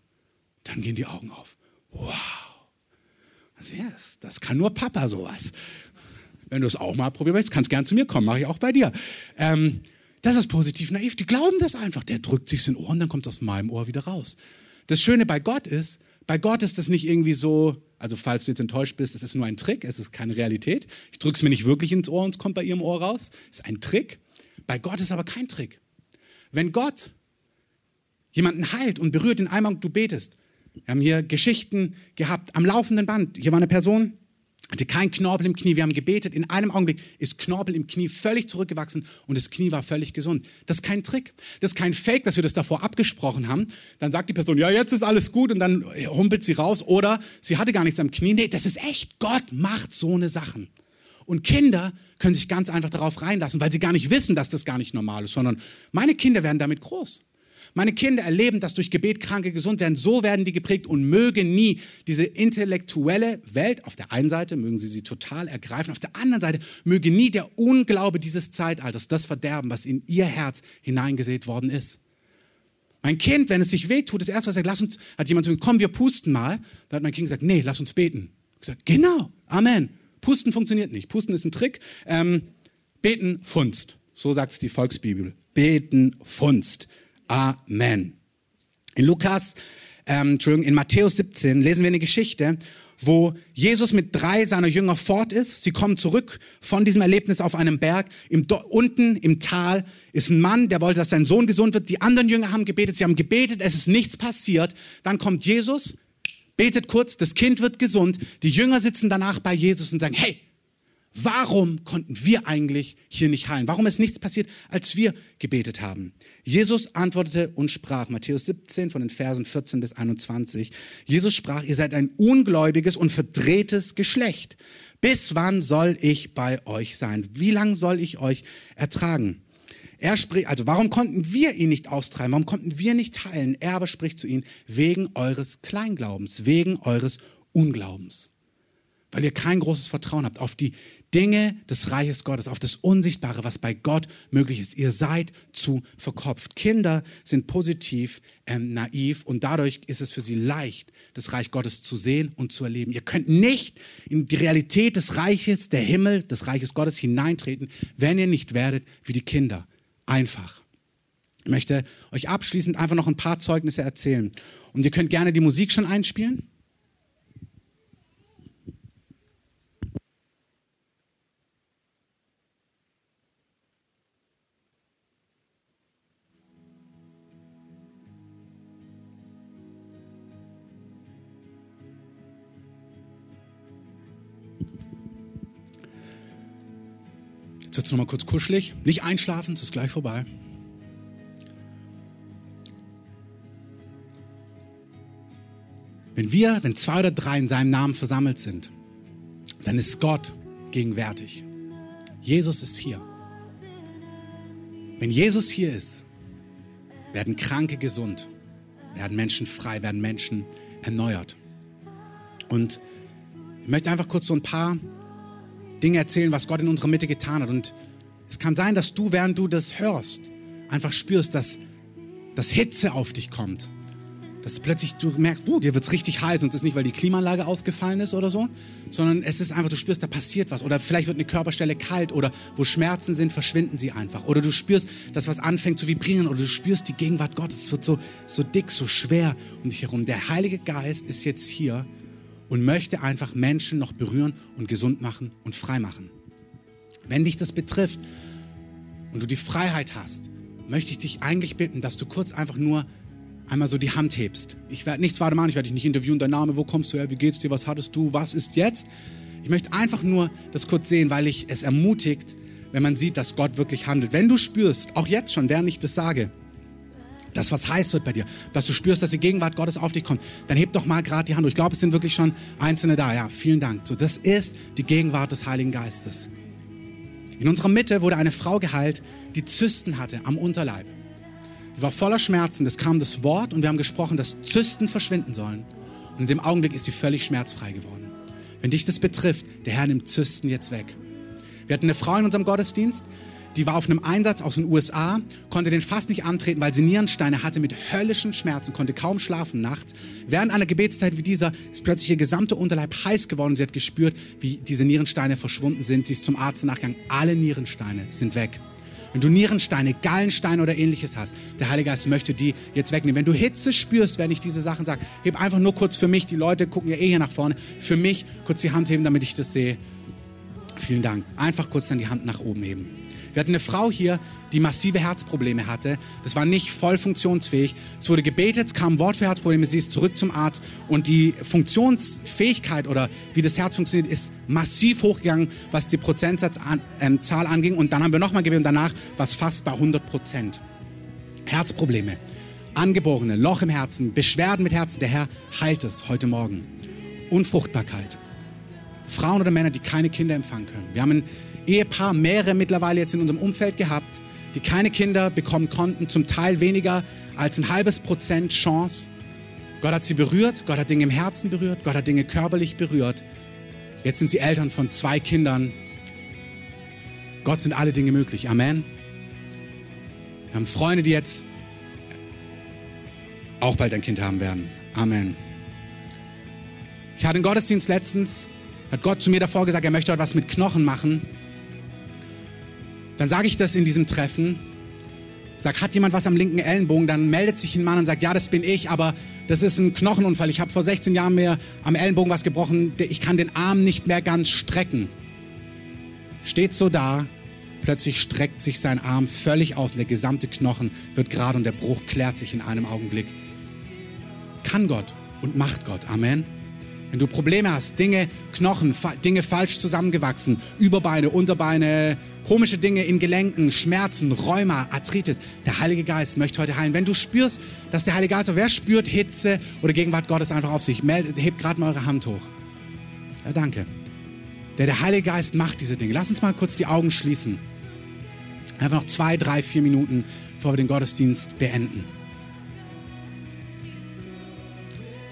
Dann gehen die Augen auf. Wow. Also ja, das, kann nur Papa sowas. Wenn du es auch mal probieren möchtest, kannst gern zu mir kommen, mache ich auch bei dir. Ähm, das ist positiv naiv. Die glauben das einfach. Der drückt sich in Ohr und dann kommt es aus meinem Ohr wieder raus. Das Schöne bei Gott ist, bei Gott ist das nicht irgendwie so, also falls du jetzt enttäuscht bist, es ist nur ein Trick, es ist keine Realität. Ich drücke es mir nicht wirklich ins Ohr und es kommt bei ihrem Ohr raus. Es ist ein Trick. Bei Gott ist aber kein Trick. Wenn Gott jemanden heilt und berührt in einem Augenblick, du betest, wir haben hier Geschichten gehabt am laufenden Band. Hier war eine Person, hatte kein Knorpel im Knie. Wir haben gebetet. In einem Augenblick ist Knorpel im Knie völlig zurückgewachsen und das Knie war völlig gesund. Das ist kein Trick. Das ist kein Fake, dass wir das davor abgesprochen haben. Dann sagt die Person, ja, jetzt ist alles gut und dann humpelt sie raus. Oder sie hatte gar nichts am Knie. Nee, das ist echt. Gott macht so eine Sachen. Und Kinder können sich ganz einfach darauf reinlassen, weil sie gar nicht wissen, dass das gar nicht normal ist, sondern meine Kinder werden damit groß. Meine Kinder erleben, dass durch Gebet Kranke gesund werden. So werden die geprägt und mögen nie diese intellektuelle Welt, auf der einen Seite mögen sie sie total ergreifen, auf der anderen Seite möge nie der Unglaube dieses Zeitalters das verderben, was in ihr Herz hineingesät worden ist. Mein Kind, wenn es sich wehtut, das erste, was er sagt, lass uns, hat jemand gesagt, komm, wir pusten mal. Da hat mein Kind gesagt, nee, lass uns beten. Ich gesagt, genau, Amen. Pusten funktioniert nicht. Pusten ist ein Trick. Ähm, beten funzt. So sagt es die Volksbibel. Beten funzt. Amen. In Lukas, ähm, Entschuldigung, in Matthäus 17 lesen wir eine Geschichte, wo Jesus mit drei seiner Jünger fort ist. Sie kommen zurück von diesem Erlebnis auf einem Berg. Im, unten im Tal ist ein Mann, der wollte, dass sein Sohn gesund wird. Die anderen Jünger haben gebetet, sie haben gebetet, es ist nichts passiert. Dann kommt Jesus, betet kurz, das Kind wird gesund. Die Jünger sitzen danach bei Jesus und sagen, hey, Warum konnten wir eigentlich hier nicht heilen? Warum ist nichts passiert, als wir gebetet haben? Jesus antwortete und sprach, Matthäus 17 von den Versen 14 bis 21. Jesus sprach, ihr seid ein ungläubiges und verdrehtes Geschlecht. Bis wann soll ich bei euch sein? Wie lange soll ich euch ertragen? Er spricht, also warum konnten wir ihn nicht austreiben? Warum konnten wir nicht heilen? Er aber spricht zu ihnen, wegen eures Kleinglaubens, wegen eures Unglaubens weil ihr kein großes Vertrauen habt auf die Dinge des Reiches Gottes, auf das Unsichtbare, was bei Gott möglich ist. Ihr seid zu verkopft. Kinder sind positiv ähm, naiv und dadurch ist es für sie leicht, das Reich Gottes zu sehen und zu erleben. Ihr könnt nicht in die Realität des Reiches, der Himmel, des Reiches Gottes hineintreten, wenn ihr nicht werdet wie die Kinder. Einfach. Ich möchte euch abschließend einfach noch ein paar Zeugnisse erzählen. Und ihr könnt gerne die Musik schon einspielen. Es nochmal kurz kuschelig. Nicht einschlafen, es ist gleich vorbei. Wenn wir, wenn zwei oder drei in seinem Namen versammelt sind, dann ist Gott gegenwärtig. Jesus ist hier. Wenn Jesus hier ist, werden Kranke gesund, werden Menschen frei, werden Menschen erneuert. Und ich möchte einfach kurz so ein paar Dinge erzählen, was Gott in unserer Mitte getan hat. Und es kann sein, dass du, während du das hörst, einfach spürst, dass, dass Hitze auf dich kommt. Dass plötzlich du merkst, uh, dir es richtig heiß und es ist nicht, weil die Klimaanlage ausgefallen ist oder so, sondern es ist einfach, du spürst, da passiert was. Oder vielleicht wird eine Körperstelle kalt oder wo Schmerzen sind, verschwinden sie einfach. Oder du spürst, dass was anfängt zu vibrieren oder du spürst die Gegenwart Gottes. Es wird so, so dick, so schwer um dich herum. Der Heilige Geist ist jetzt hier und möchte einfach Menschen noch berühren und gesund machen und frei machen. Wenn dich das betrifft und du die Freiheit hast, möchte ich dich eigentlich bitten, dass du kurz einfach nur einmal so die Hand hebst. Ich werde nichts weiter machen, ich werde dich nicht interviewen, dein Name, wo kommst du her, wie geht's dir, was hattest du, was ist jetzt? Ich möchte einfach nur das kurz sehen, weil ich es ermutigt, wenn man sieht, dass Gott wirklich handelt. Wenn du spürst, auch jetzt schon, während ich das sage, dass was heiß wird bei dir, dass du spürst, dass die Gegenwart Gottes auf dich kommt, dann heb doch mal gerade die Hand. Ich glaube, es sind wirklich schon Einzelne da. Ja, vielen Dank. So, das ist die Gegenwart des Heiligen Geistes. In unserer Mitte wurde eine Frau geheilt, die Zysten hatte am Unterleib. Die war voller Schmerzen. Das kam das Wort und wir haben gesprochen, dass Zysten verschwinden sollen. Und in dem Augenblick ist sie völlig schmerzfrei geworden. Wenn dich das betrifft, der Herr nimmt Zysten jetzt weg. Wir hatten eine Frau in unserem Gottesdienst, die war auf einem Einsatz aus den USA, konnte den fast nicht antreten, weil sie Nierensteine hatte mit höllischen Schmerzen, konnte kaum schlafen nachts. Während einer Gebetszeit wie dieser ist plötzlich ihr gesamter Unterleib heiß geworden. Sie hat gespürt, wie diese Nierensteine verschwunden sind. Sie ist zum Arzt nachgegangen. Alle Nierensteine sind weg. Wenn du Nierensteine, Gallensteine oder ähnliches hast, der Heilige Geist möchte die jetzt wegnehmen. Wenn du Hitze spürst, wenn ich diese Sachen sage, heb einfach nur kurz für mich, die Leute gucken ja eh hier nach vorne, für mich kurz die Hand heben, damit ich das sehe. Vielen Dank. Einfach kurz dann die Hand nach oben heben. Wir hatten eine Frau hier, die massive Herzprobleme hatte. Das war nicht voll funktionsfähig. Es wurde gebetet, es kam ein Wort für Herzprobleme, sie ist zurück zum Arzt und die Funktionsfähigkeit oder wie das Herz funktioniert, ist massiv hochgegangen, was die Prozentzahl ähm, anging. Und dann haben wir nochmal gebetet und danach war es fast bei 100 Prozent. Herzprobleme, Angeborene, Loch im Herzen, Beschwerden mit Herzen, der Herr heilt es heute Morgen. Unfruchtbarkeit. Frauen oder Männer, die keine Kinder empfangen können. Wir haben ein Ehepaar, mehrere mittlerweile jetzt in unserem Umfeld gehabt, die keine Kinder bekommen konnten, zum Teil weniger als ein halbes Prozent Chance. Gott hat sie berührt, Gott hat Dinge im Herzen berührt, Gott hat Dinge körperlich berührt. Jetzt sind sie Eltern von zwei Kindern. Gott sind alle Dinge möglich. Amen. Wir haben Freunde, die jetzt auch bald ein Kind haben werden. Amen. Ich hatte einen Gottesdienst letztens, hat Gott zu mir davor gesagt, er möchte heute was mit Knochen machen. Dann sage ich das in diesem Treffen. Sag, hat jemand was am linken Ellenbogen? Dann meldet sich ein Mann und sagt, ja, das bin ich, aber das ist ein Knochenunfall. Ich habe vor 16 Jahren mir am Ellenbogen was gebrochen. Ich kann den Arm nicht mehr ganz strecken. Steht so da. Plötzlich streckt sich sein Arm völlig aus und der gesamte Knochen wird gerade und der Bruch klärt sich in einem Augenblick. Kann Gott und macht Gott. Amen. Wenn du Probleme hast, Dinge, Knochen, Dinge falsch zusammengewachsen, Überbeine, Unterbeine, komische Dinge in Gelenken, Schmerzen, Rheuma, Arthritis, der Heilige Geist möchte heute heilen. Wenn du spürst, dass der Heilige Geist, wer spürt Hitze oder Gegenwart Gottes einfach auf sich, meldet, hebt gerade mal eure Hand hoch. Ja, danke. Der, der Heilige Geist macht diese Dinge. Lass uns mal kurz die Augen schließen. Einfach noch zwei, drei, vier Minuten, bevor wir den Gottesdienst beenden.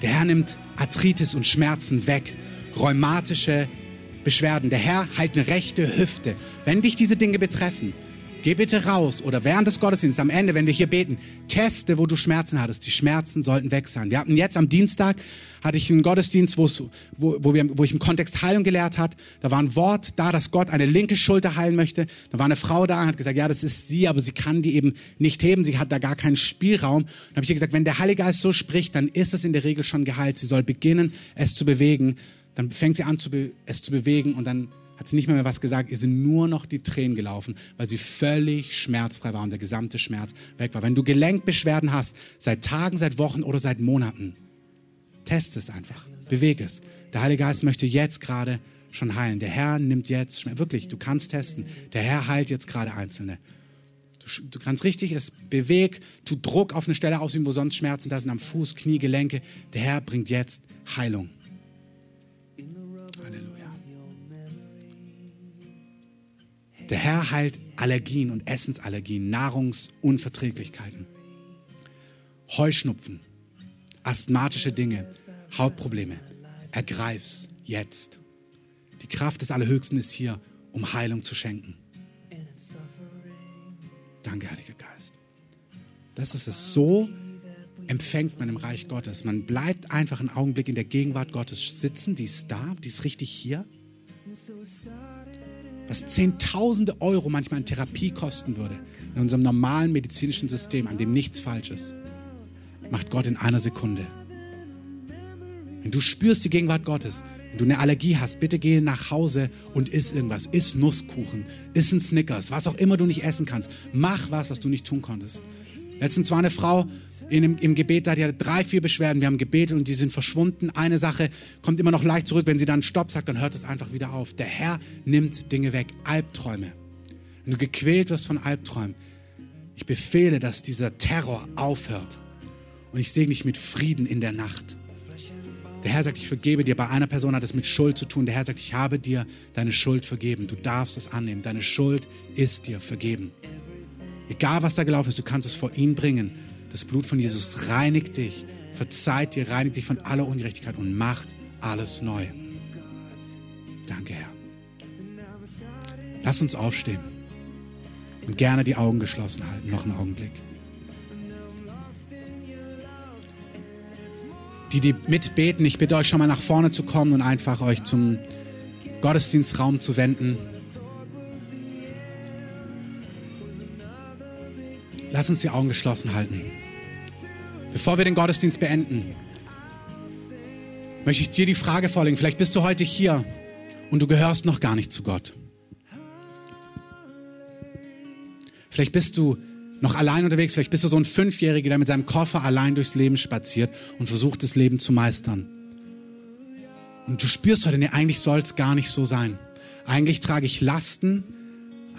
Der Herr nimmt Arthritis und Schmerzen weg, rheumatische Beschwerden. Der Herr heilt eine rechte Hüfte. Wenn dich diese Dinge betreffen, Geh bitte raus oder während des Gottesdienstes am Ende, wenn wir hier beten, teste, wo du Schmerzen hattest. Die Schmerzen sollten weg sein. Wir hatten jetzt am Dienstag hatte ich einen Gottesdienst, wo, wo, wir, wo ich im Kontext Heilung gelehrt hat. Da war ein Wort da, dass Gott eine linke Schulter heilen möchte. Da war eine Frau da und hat gesagt, ja, das ist sie, aber sie kann die eben nicht heben. Sie hat da gar keinen Spielraum. Dann habe ich ihr gesagt, wenn der Heilige Geist so spricht, dann ist es in der Regel schon geheilt. Sie soll beginnen, es zu bewegen. Dann fängt sie an, es zu bewegen und dann hat sie nicht mehr, mehr was gesagt, ihr sind nur noch die Tränen gelaufen, weil sie völlig schmerzfrei war und der gesamte Schmerz weg war. Wenn du Gelenkbeschwerden hast, seit Tagen, seit Wochen oder seit Monaten, test es einfach, bewege es. Der Heilige Geist möchte jetzt gerade schon heilen. Der Herr nimmt jetzt, wirklich, du kannst testen. Der Herr heilt jetzt gerade Einzelne. Du, du kannst richtig es bewegt, tu Druck auf eine Stelle ausüben, wo sonst Schmerzen da sind, am Fuß, Knie, Gelenke. Der Herr bringt jetzt Heilung. Der Herr heilt Allergien und Essensallergien, Nahrungsunverträglichkeiten, Heuschnupfen, asthmatische Dinge, Hautprobleme. Ergreif's jetzt. Die Kraft des Allerhöchsten ist hier, um Heilung zu schenken. Danke, Heiliger Geist. Das ist es. So empfängt man im Reich Gottes. Man bleibt einfach einen Augenblick in der Gegenwart Gottes sitzen. Die ist da, die ist richtig hier was Zehntausende Euro manchmal in Therapie kosten würde, in unserem normalen medizinischen System, an dem nichts falsch ist, macht Gott in einer Sekunde. Wenn du spürst die Gegenwart Gottes, wenn du eine Allergie hast, bitte geh nach Hause und iss irgendwas. Iss Nusskuchen, iss ein Snickers, was auch immer du nicht essen kannst. Mach was, was du nicht tun konntest. Letztens war eine Frau in, im, Gebet da, die hatte drei, vier Beschwerden. Wir haben gebetet und die sind verschwunden. Eine Sache kommt immer noch leicht zurück. Wenn sie dann Stopp sagt, dann hört es einfach wieder auf. Der Herr nimmt Dinge weg. Albträume. Wenn du gequält wirst von Albträumen, ich befehle, dass dieser Terror aufhört. Und ich segne dich mit Frieden in der Nacht. Der Herr sagt, ich vergebe dir. Bei einer Person hat es mit Schuld zu tun. Der Herr sagt, ich habe dir deine Schuld vergeben. Du darfst es annehmen. Deine Schuld ist dir vergeben. Egal was da gelaufen ist, du kannst es vor ihn bringen. Das Blut von Jesus reinigt dich, verzeiht dir, reinigt dich von aller Ungerechtigkeit und macht alles neu. Danke, Herr. Lass uns aufstehen und gerne die Augen geschlossen halten. Noch einen Augenblick. Die, die mitbeten, ich bitte euch schon mal nach vorne zu kommen und einfach euch zum Gottesdienstraum zu wenden. Lass uns die Augen geschlossen halten. Bevor wir den Gottesdienst beenden, möchte ich dir die Frage vorlegen. Vielleicht bist du heute hier und du gehörst noch gar nicht zu Gott. Vielleicht bist du noch allein unterwegs, vielleicht bist du so ein Fünfjähriger, der mit seinem Koffer allein durchs Leben spaziert und versucht, das Leben zu meistern. Und du spürst heute, nee, eigentlich soll es gar nicht so sein. Eigentlich trage ich Lasten,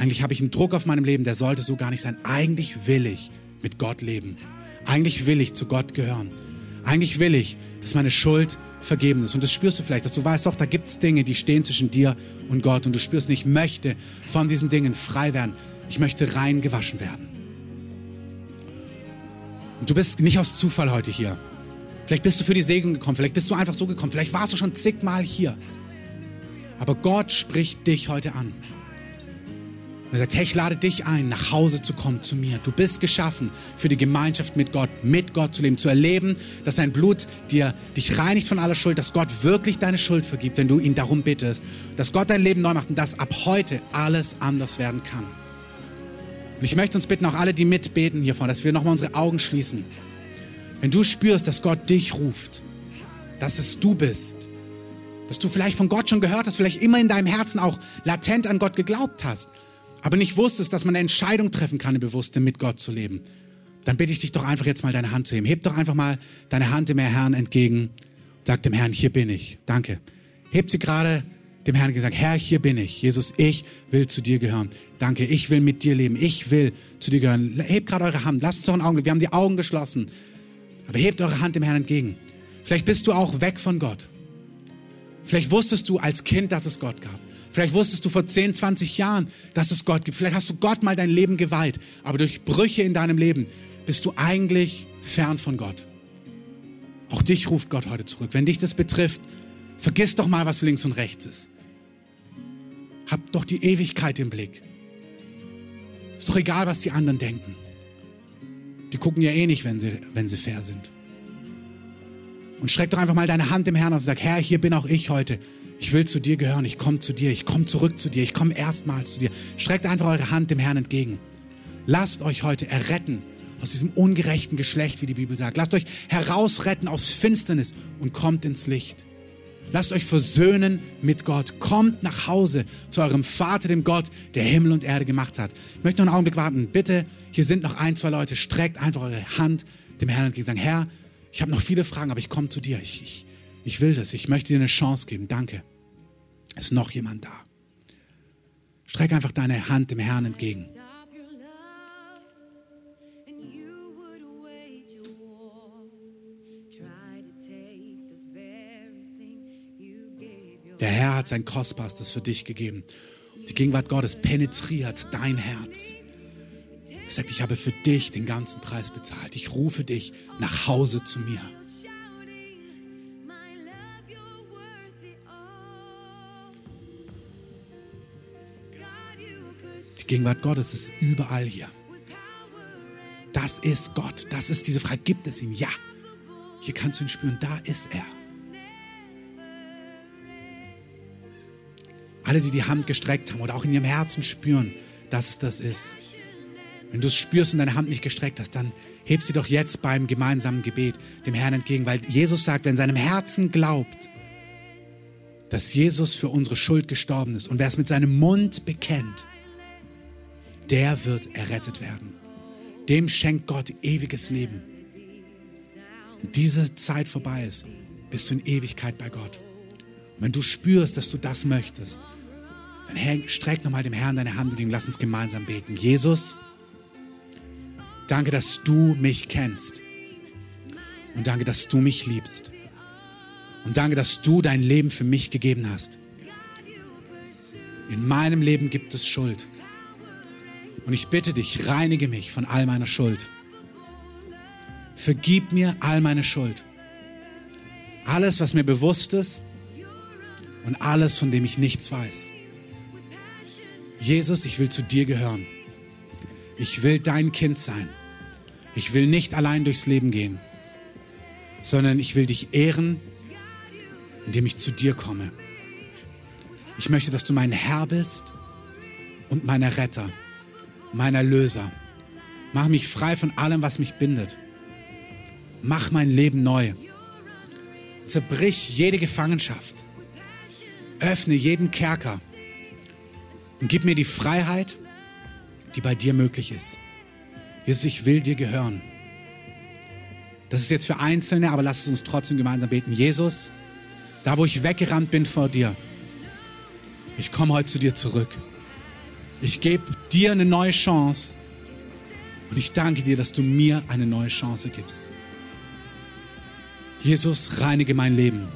eigentlich habe ich einen Druck auf meinem Leben, der sollte so gar nicht sein. Eigentlich will ich mit Gott leben. Eigentlich will ich zu Gott gehören. Eigentlich will ich, dass meine Schuld vergeben ist. Und das spürst du vielleicht, dass du weißt, doch, da gibt es Dinge, die stehen zwischen dir und Gott. Und du spürst nicht, ich möchte von diesen Dingen frei werden. Ich möchte rein gewaschen werden. Und du bist nicht aus Zufall heute hier. Vielleicht bist du für die Segnung gekommen, vielleicht bist du einfach so gekommen, vielleicht warst du schon zigmal hier. Aber Gott spricht dich heute an. Und er sagt, hey, ich lade dich ein, nach Hause zu kommen zu mir. Du bist geschaffen für die Gemeinschaft mit Gott, mit Gott zu leben, zu erleben, dass sein Blut dir dich reinigt von aller Schuld, dass Gott wirklich deine Schuld vergibt, wenn du ihn darum bittest, dass Gott dein Leben neu macht und dass ab heute alles anders werden kann. Und ich möchte uns bitten, auch alle, die mitbeten hiervon, dass wir nochmal unsere Augen schließen. Wenn du spürst, dass Gott dich ruft, dass es du bist, dass du vielleicht von Gott schon gehört hast, vielleicht immer in deinem Herzen auch latent an Gott geglaubt hast, aber nicht wusstest, dass man eine Entscheidung treffen kann, eine bewusste mit Gott zu leben, dann bitte ich dich doch einfach jetzt mal deine Hand zu heben. Heb doch einfach mal deine Hand dem Herrn entgegen. Sag dem Herrn, hier bin ich. Danke. Heb sie gerade dem Herrn gesagt, Herr, hier bin ich. Jesus, ich will zu dir gehören. Danke, ich will mit dir leben. Ich will zu dir gehören. Hebt gerade eure Hand. Lasst doch einen Augenblick. Wir haben die Augen geschlossen. Aber hebt eure Hand dem Herrn entgegen. Vielleicht bist du auch weg von Gott. Vielleicht wusstest du als Kind, dass es Gott gab. Vielleicht wusstest du vor 10, 20 Jahren, dass es Gott gibt. Vielleicht hast du Gott mal dein Leben geweiht. Aber durch Brüche in deinem Leben bist du eigentlich fern von Gott. Auch dich ruft Gott heute zurück. Wenn dich das betrifft, vergiss doch mal, was links und rechts ist. Hab doch die Ewigkeit im Blick. Ist doch egal, was die anderen denken. Die gucken ja eh nicht, wenn sie, wenn sie fair sind. Und streck doch einfach mal deine Hand im Herrn aus und sag, Herr, hier bin auch ich heute. Ich will zu dir gehören, ich komme zu dir, ich komme zurück zu dir, ich komme erstmals zu dir. Streckt einfach eure Hand dem Herrn entgegen. Lasst euch heute erretten aus diesem ungerechten Geschlecht, wie die Bibel sagt. Lasst euch herausretten aus Finsternis und kommt ins Licht. Lasst euch versöhnen mit Gott. Kommt nach Hause zu eurem Vater, dem Gott, der Himmel und Erde gemacht hat. Ich möchte noch einen Augenblick warten. Bitte, hier sind noch ein, zwei Leute. Streckt einfach eure Hand dem Herrn entgegen. Sagen, Herr, ich habe noch viele Fragen, aber ich komme zu dir. Ich, ich, ich will das. Ich möchte dir eine Chance geben. Danke. Ist noch jemand da? Streck einfach deine Hand dem Herrn entgegen. Der Herr hat sein Kostbarstes für dich gegeben. Die Gegenwart Gottes penetriert dein Herz. Er sagt, ich habe für dich den ganzen Preis bezahlt. Ich rufe dich nach Hause zu mir. Gegenwart Gottes ist überall hier. Das ist Gott. Das ist diese Frage. Gibt es ihn? Ja. Hier kannst du ihn spüren. Da ist er. Alle, die die Hand gestreckt haben oder auch in ihrem Herzen spüren, dass es das ist. Wenn du es spürst und deine Hand nicht gestreckt hast, dann heb sie doch jetzt beim gemeinsamen Gebet dem Herrn entgegen, weil Jesus sagt, wer in seinem Herzen glaubt, dass Jesus für unsere Schuld gestorben ist und wer es mit seinem Mund bekennt, der wird errettet werden. Dem schenkt Gott ewiges Leben. Wenn diese Zeit vorbei ist, bist du in Ewigkeit bei Gott. Und wenn du spürst, dass du das möchtest, dann streck nochmal dem Herrn deine Hand entgegen. Lass uns gemeinsam beten. Jesus, danke, dass du mich kennst. Und danke, dass du mich liebst. Und danke, dass du dein Leben für mich gegeben hast. In meinem Leben gibt es Schuld. Und ich bitte dich, reinige mich von all meiner Schuld. Vergib mir all meine Schuld. Alles, was mir bewusst ist und alles, von dem ich nichts weiß. Jesus, ich will zu dir gehören. Ich will dein Kind sein. Ich will nicht allein durchs Leben gehen, sondern ich will dich ehren, indem ich zu dir komme. Ich möchte, dass du mein Herr bist und mein Retter, mein Erlöser. Mach mich frei von allem, was mich bindet. Mach mein Leben neu. Zerbrich jede Gefangenschaft. Öffne jeden Kerker und gib mir die Freiheit, die bei dir möglich ist. Jesus, ich will dir gehören. Das ist jetzt für Einzelne, aber lass es uns trotzdem gemeinsam beten. Jesus, da wo ich weggerannt bin vor dir, ich komme heute zu dir zurück. Ich gebe dir eine neue Chance und ich danke dir, dass du mir eine neue Chance gibst. Jesus, reinige mein Leben.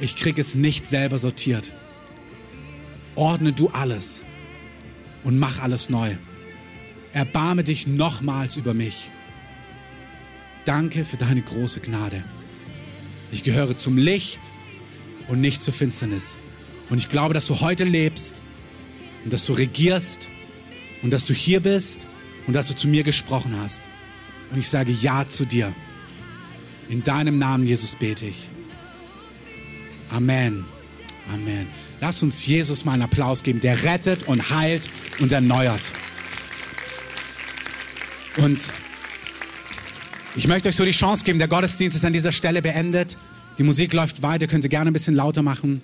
Ich kriege es nicht selber sortiert ordne du alles und mach alles neu. Erbarme dich nochmals über mich. Danke für deine große Gnade. Ich gehöre zum Licht und nicht zur Finsternis. Und ich glaube, dass du heute lebst und dass du regierst und dass du hier bist und dass du zu mir gesprochen hast. Und ich sage Ja zu dir. In deinem Namen, Jesus, bete ich. Amen. Amen. Lass uns Jesus mal einen Applaus geben, der rettet und heilt und erneuert. Und ich möchte euch so die Chance geben, der Gottesdienst ist an dieser Stelle beendet. Die Musik läuft weiter, könnt ihr gerne ein bisschen lauter machen.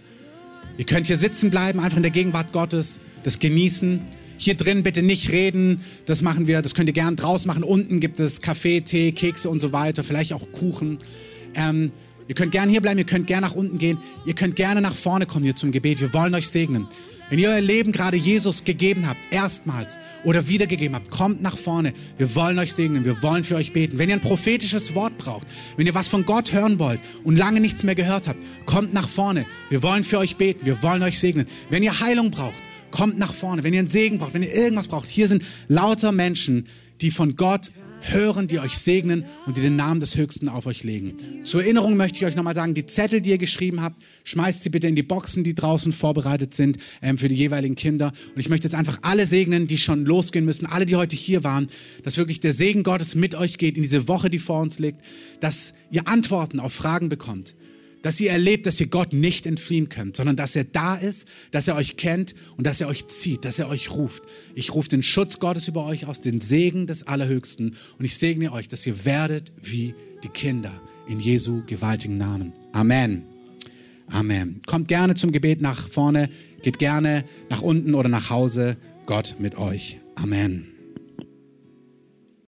Ihr könnt hier sitzen bleiben, einfach in der Gegenwart Gottes, das genießen. Hier drin bitte nicht reden, das machen wir, das könnt ihr gerne draußen machen. Unten gibt es Kaffee, Tee, Kekse und so weiter, vielleicht auch Kuchen. Ähm, Ihr könnt gerne hier bleiben, ihr könnt gerne nach unten gehen, ihr könnt gerne nach vorne kommen hier zum Gebet. Wir wollen euch segnen. Wenn ihr euer Leben gerade Jesus gegeben habt, erstmals oder wiedergegeben habt, kommt nach vorne. Wir wollen euch segnen, wir wollen für euch beten. Wenn ihr ein prophetisches Wort braucht, wenn ihr was von Gott hören wollt und lange nichts mehr gehört habt, kommt nach vorne. Wir wollen für euch beten, wir wollen euch segnen. Wenn ihr Heilung braucht, kommt nach vorne. Wenn ihr einen Segen braucht, wenn ihr irgendwas braucht, hier sind lauter Menschen, die von Gott hören, die euch segnen und die den Namen des Höchsten auf euch legen. Zur Erinnerung möchte ich euch nochmal sagen, die Zettel, die ihr geschrieben habt, schmeißt sie bitte in die Boxen, die draußen vorbereitet sind ähm, für die jeweiligen Kinder. Und ich möchte jetzt einfach alle segnen, die schon losgehen müssen, alle, die heute hier waren, dass wirklich der Segen Gottes mit euch geht in diese Woche, die vor uns liegt, dass ihr Antworten auf Fragen bekommt dass ihr erlebt, dass ihr Gott nicht entfliehen könnt, sondern dass er da ist, dass er euch kennt und dass er euch zieht, dass er euch ruft. Ich rufe den Schutz Gottes über euch aus, den Segen des Allerhöchsten und ich segne euch, dass ihr werdet wie die Kinder in Jesu gewaltigen Namen. Amen. Amen. Kommt gerne zum Gebet nach vorne, geht gerne nach unten oder nach Hause. Gott mit euch. Amen.